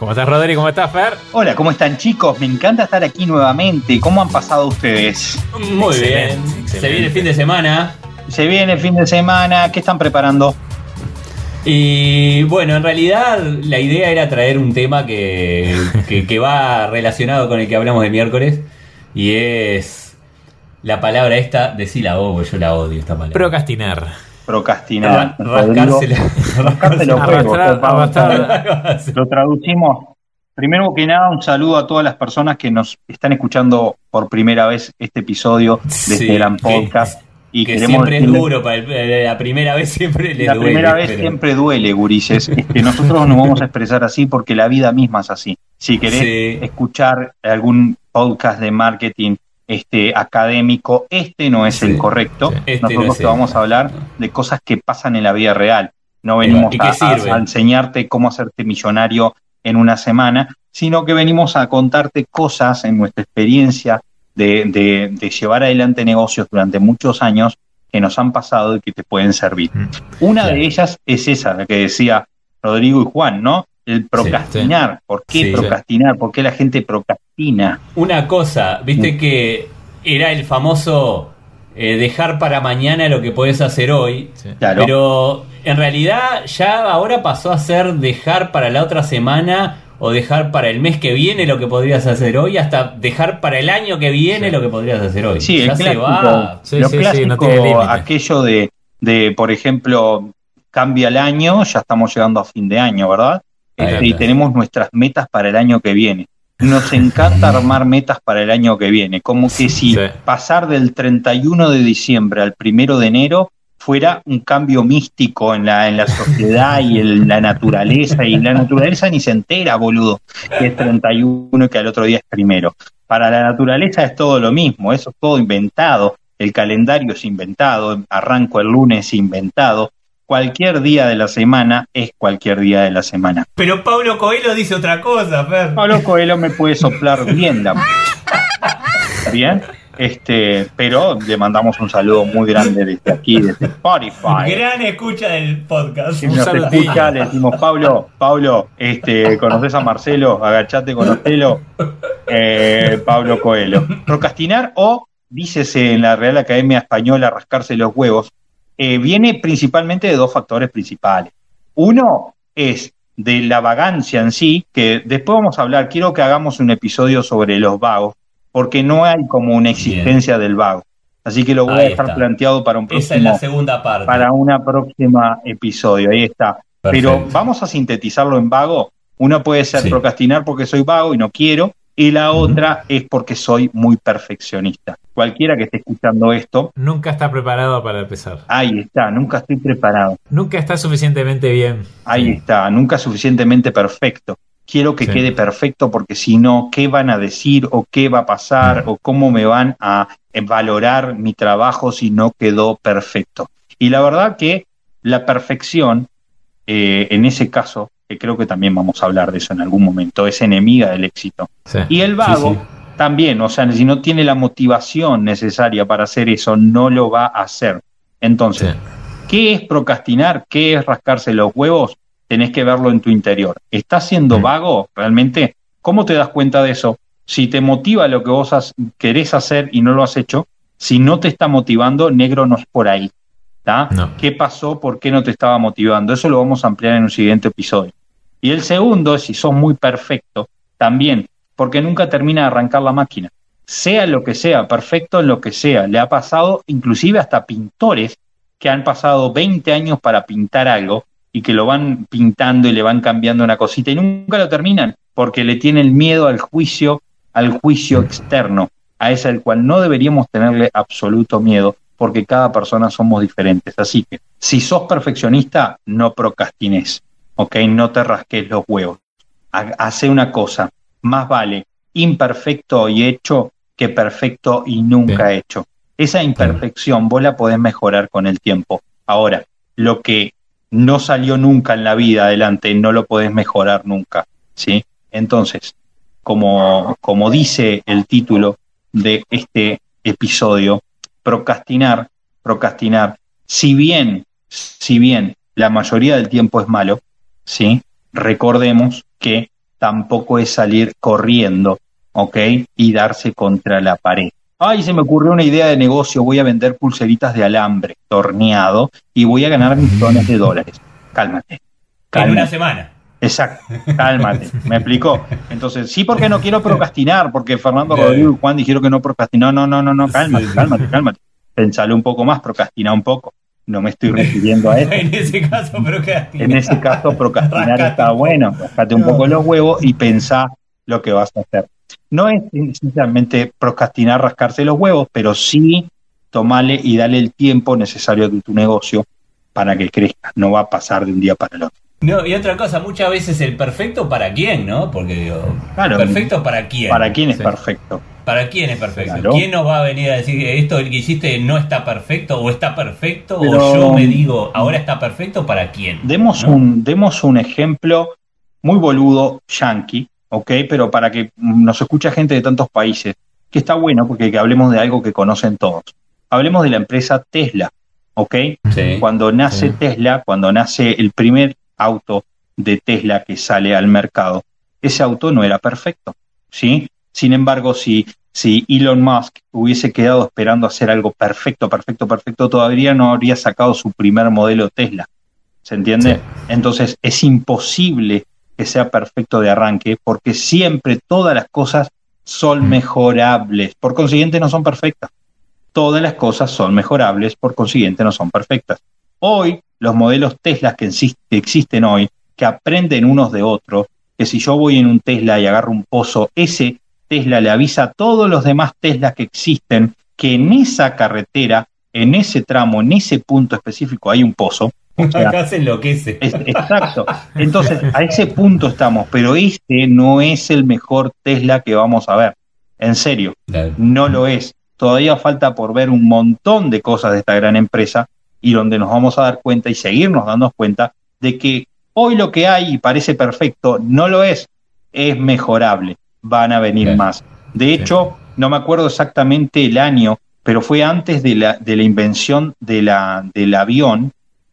¿Cómo estás, Rodri? ¿Cómo estás, Fer? Hola, ¿cómo están, chicos? Me encanta estar aquí nuevamente. ¿Cómo han pasado ustedes? Muy bien. Se viene el fin de semana. Se viene el fin de semana. ¿Qué están preparando? Y bueno, en realidad la idea era traer un tema que, que, va relacionado con el que hablamos el miércoles. Y es la palabra esta, decila vos, yo la odio esta palabra. Procrastinar procrastinar. Rascársela. Lo traducimos. Primero que nada, un saludo a todas las personas que nos están escuchando por primera vez este episodio de este gran podcast. y que siempre es duro, para la primera vez siempre le duele. La primera vez siempre duele, gurises. Este, nosotros nos vamos a expresar así porque la vida misma es así. Si querés escuchar algún podcast de marketing este, académico, este no es el correcto. Este Nosotros te vamos a hablar de cosas que pasan en la vida real. No venimos a, enseñarte cómo hacerte millonario en una semana, sino que venimos a contarte cosas en nuestra experiencia de, llevar adelante negocios durante muchos años que nos han pasado y que te pueden servir. Mm. Una de ellas es esa, la que decía Rodrigo y Juan, ¿no? El procrastinar. ¿Por qué procrastinar? ¿Por qué la gente procrastina? Una cosa, viste que era el famoso eh, dejar para mañana lo que puedes hacer hoy. Pero en realidad ya ahora pasó a ser dejar para la otra semana o dejar para el mes que viene lo que podrías hacer hoy, hasta dejar para el año que viene lo que podrías hacer hoy. Sí, ya se va. lo clásico, aquello de, de, por ejemplo, cambia el año, ya estamos llegando a fin de año, ¿verdad? Y tenemos nuestras metas para el año que viene. Nos encanta armar metas para el año que viene, como que si pasar del 31 de diciembre al 1 de enero fuera un cambio místico en la, en la sociedad y en la naturaleza, y la naturaleza ni se entera, boludo, que es 31 y que al otro día es primero. Para la naturaleza es todo lo mismo, eso es todo inventado, el calendario es inventado, arranco el lunes inventado, cualquier día de la semana es cualquier día de la semana. Pero Pablo Coelho dice otra cosa, Fer. Pablo Coelho me puede soplar bien la... Bien, este, pero le mandamos un saludo muy grande desde aquí, desde Spotify. Gran escucha del podcast. Si nos escucha, le decimos, Pablo, Pablo, este, ¿conoces a Marcelo? Agachate, conocelo. Eh, Pablo Coelho. Procrastinar o, dícese en la Real Academia Española, rascarse los huevos, eh, viene principalmente de dos factores principales. Uno es de la vagancia en sí, que después vamos a hablar, quiero que hagamos un episodio sobre los vagos, porque no hay como una existencia del vago. Así que lo voy a dejar planteado para un próximo, Esa es la segunda parte. para una próxima episodio. Ahí está. Pero vamos a sintetizarlo en vago. Uno puede ser procrastinar porque soy vago y no quiero, y la otra es porque soy muy perfeccionista. Cualquiera que esté escuchando esto. Nunca está preparado para empezar. Ahí está, nunca estoy preparado. Nunca está suficientemente bien. Ahí está, nunca suficientemente perfecto. Quiero que quede perfecto porque si no, ¿qué van a decir o qué va a pasar o cómo me van a valorar mi trabajo si no quedó perfecto? Y la verdad que la perfección, eh, en ese caso, que creo que también vamos a hablar de eso en algún momento, es enemiga del éxito. Y el vago también, o sea, si no tiene la motivación necesaria para hacer eso, no lo va a hacer. Entonces, ¿qué es procrastinar? ¿Qué es rascarse los huevos? Tenés que verlo en tu interior. ¿Estás siendo vago realmente? ¿Cómo te das cuenta de eso? Si te motiva lo que vos querés hacer y no lo has hecho, si no te está motivando, negro no es por ahí. ¿Qué pasó? ¿Por qué no te estaba motivando? Eso lo vamos a ampliar en un siguiente episodio. Y el segundo, si sos muy perfecto, también, porque nunca termina de arrancar la máquina. Sea lo que sea, perfecto en lo que sea. Le ha pasado inclusive hasta pintores que han pasado 20 años para pintar algo y que lo van pintando y le van cambiando una cosita y nunca lo terminan porque le tienen miedo al juicio, al juicio externo, a ese al cual no deberíamos tenerle absoluto miedo porque cada persona somos diferentes. Así que si sos perfeccionista, no procrastines. ¿Ok? No te rasques los huevos. hace una cosa, más vale imperfecto y hecho que perfecto y nunca hecho. Esa imperfección vos la podés mejorar con el tiempo. Ahora, lo que no salió nunca en la vida adelante, no lo podés mejorar nunca, ¿sí? Entonces, como, como dice el título de este episodio, procrastinar, procrastinar, si bien, si bien la mayoría del tiempo es malo, ¿sí? Recordemos que tampoco es salir corriendo, ¿ok? Y darse contra la pared. Ay, se me ocurrió una idea de negocio, voy a vender pulseritas de alambre torneado y voy a ganar millones de dólares. Cálmate. En una semana. Exacto, cálmate, me explicó. Entonces, sí, porque no quiero procrastinar, porque Fernando Rodrigo y Juan dijeron que no procrastinó. No, no, no, no, cálmate, cálmate, cálmate. Pensale un poco más, procrastina un poco. No me estoy refiriendo a eso. en ese caso, procrastinar. En ese caso, procrastinar está bueno. Rascate un poco los huevos y pensá lo que vas a hacer. No es simplemente procrastinar, rascarse los huevos, pero sí tomarle y darle el tiempo necesario de tu negocio para que crezca. No va a pasar de un día para el otro. No, y otra cosa, muchas veces el perfecto para quién, ¿no? Porque digo, claro, perfecto para quién. ¿Para quién es perfecto? ¿Para quién es perfecto? ¿Quién nos va a venir a decir esto que hiciste no está perfecto o está perfecto o yo me digo ahora está perfecto para quién? Demos, un, demos un ejemplo muy boludo yankee, ¿ok? Pero para que nos escucha gente de tantos países, que está bueno porque que hablemos de algo que conocen todos. Hablemos de la empresa Tesla, ¿ok? Cuando nace Tesla, cuando nace el primer auto de Tesla que sale al mercado, ese auto no era perfecto, ¿sí? Sin embargo, si, si Elon Musk hubiese quedado esperando hacer algo perfecto, perfecto, perfecto, todavía no habría sacado su primer modelo Tesla. ¿Se entiende? Entonces es imposible que sea perfecto de arranque porque siempre todas las cosas son mejorables. Por consiguiente, no son perfectas. Todas las cosas son mejorables, por consiguiente, no son perfectas. Hoy los modelos Tesla que, existen hoy, que aprenden unos de otros, que si yo voy en un Tesla y agarro un pozo, ese Tesla le avisa a todos los demás Teslas que existen que en esa carretera, en ese tramo, en ese punto específico hay un pozo. Acá se enloquece. exacto. Entonces, a ese punto estamos, pero este no es el mejor Tesla que vamos a ver. En serio, no lo es. Todavía falta por ver un montón de cosas de esta gran empresa y donde nos vamos a dar cuenta y seguirnos dando cuenta de que hoy lo que hay y parece perfecto no lo es, es mejorable, van a venir más. De hecho, no me acuerdo exactamente el año, pero fue antes de la, de la invención de la, del avión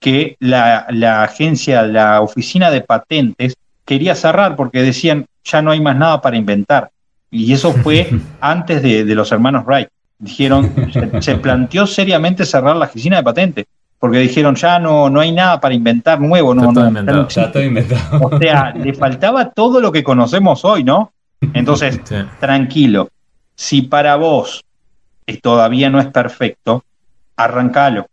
que la, la agencia, la oficina de patentes quería cerrar porque decían ya no hay más nada para inventar. Y eso fue antes de, de los hermanos Wright dijeron, se, planteó seriamente cerrar la oficina de patentes, porque dijeron, ya no, no hay nada para inventar nuevo, no, no, inventado, ya todo inventado. O sea, le faltaba todo lo que conocemos hoy, ¿no? Entonces, tranquilo, si para vos todavía no es perfecto, arrancalo,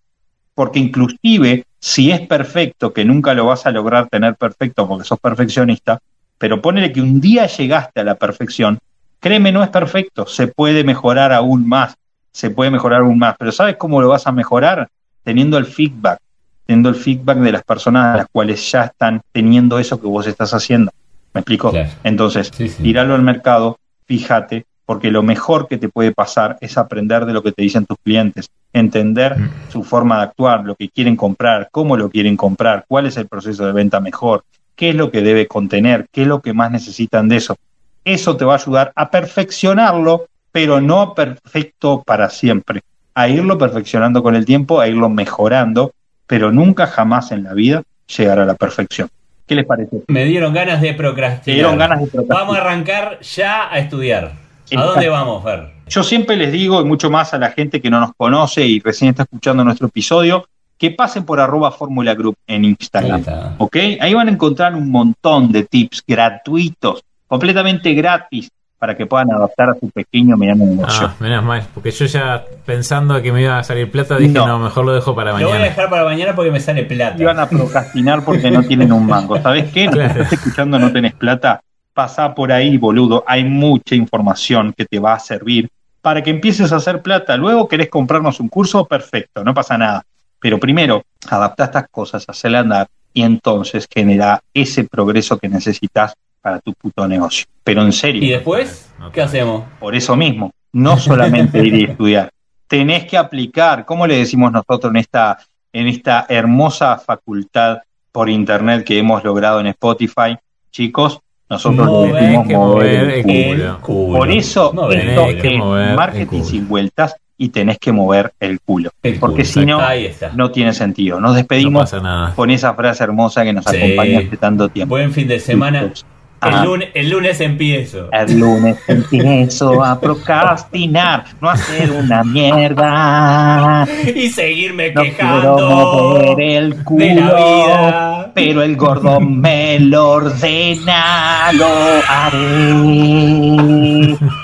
porque inclusive si es perfecto, que nunca lo vas a lograr tener perfecto porque sos perfeccionista, pero ponele que un día llegaste a la perfección, Créeme, no es perfecto, se puede mejorar aún más, se puede mejorar aún más, pero ¿sabes cómo lo vas a mejorar? Teniendo el feedback, teniendo el feedback de las personas a las cuales ya están teniendo eso que vos estás haciendo. ¿Me explico? Entonces, tirarlo al mercado, fíjate, porque lo mejor que te puede pasar es aprender de lo que te dicen tus clientes, entender mm. su forma de actuar, lo que quieren comprar, cómo lo quieren comprar, cuál es el proceso de venta mejor, qué es lo que debe contener, qué es lo que más necesitan de eso eso te va a ayudar a perfeccionarlo, pero no perfecto para siempre, a irlo perfeccionando con el tiempo, a irlo mejorando, pero nunca jamás en la vida llegar a la perfección. ¿Qué les parece? Me dieron ganas de procrastinar. Me dieron ganas de procrastinar. Vamos a arrancar ya a estudiar. ¿A dónde vamos, Fer? Yo siempre les digo, y mucho más a la gente que no nos conoce y recién está escuchando nuestro episodio, que pasen por arroba Fórmula Group en Instagram. ¿Ok? Ahí van a encontrar un montón de tips gratuitos completamente gratis para que puedan adaptar a su pequeño mediano negocio. Ah, menos mal, porque yo ya pensando que me iba a salir plata dije, no, mejor lo dejo para mañana. Lo voy a dejar para mañana porque me sale plata. Iban a procrastinar porque no tienen un mango. ¿Sabes qué? No estás escuchando, no tenés plata. Pasa por ahí, boludo. Hay mucha información que te va a servir para que empieces a hacer plata. Luego querés comprarnos un curso, perfecto, no pasa nada. Pero primero, adapta estas cosas, hacerle andar y entonces genera ese progreso que necesitas para tu puto negocio. Pero en serio. ¿Y después? ¿Qué hacemos? Por eso mismo, no solamente ir y estudiar, tenés que aplicar, ¿cómo le decimos nosotros en esta, en esta hermosa facultad por internet que hemos logrado en Spotify? Chicos, nosotros decimos mover, el, culo. Por eso esto es marketing sin vueltas y tenés que mover el culo. porque si no, no tiene sentido. Nos despedimos con esa frase hermosa que nos acompaña hace tanto tiempo. Buen fin de semana. El, lunes, el lunes empiezo. El lunes empiezo a procrastinar, no hacer una mierda. Y seguirme quejando el culo, de la vida. Pero el gordo me lo ordena, lo haré.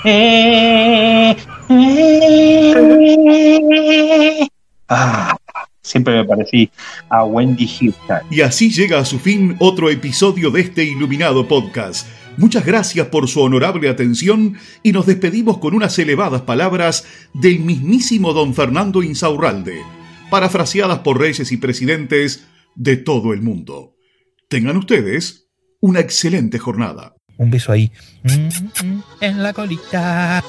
Eh, eh. Ah siempre me parecí a Wendy Houston. Y así llega a su fin otro episodio de este iluminado podcast. Muchas gracias por su honorable atención y nos despedimos con unas elevadas palabras del mismísimo don Fernando Insaurralde, parafraseadas por reyes y presidentes de todo el mundo. Tengan ustedes una excelente jornada. Un beso ahí. Mm, mm, en la colita.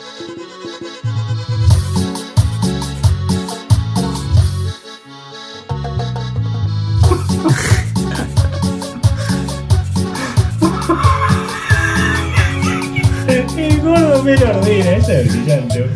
Me lo ordena, eso es brillante.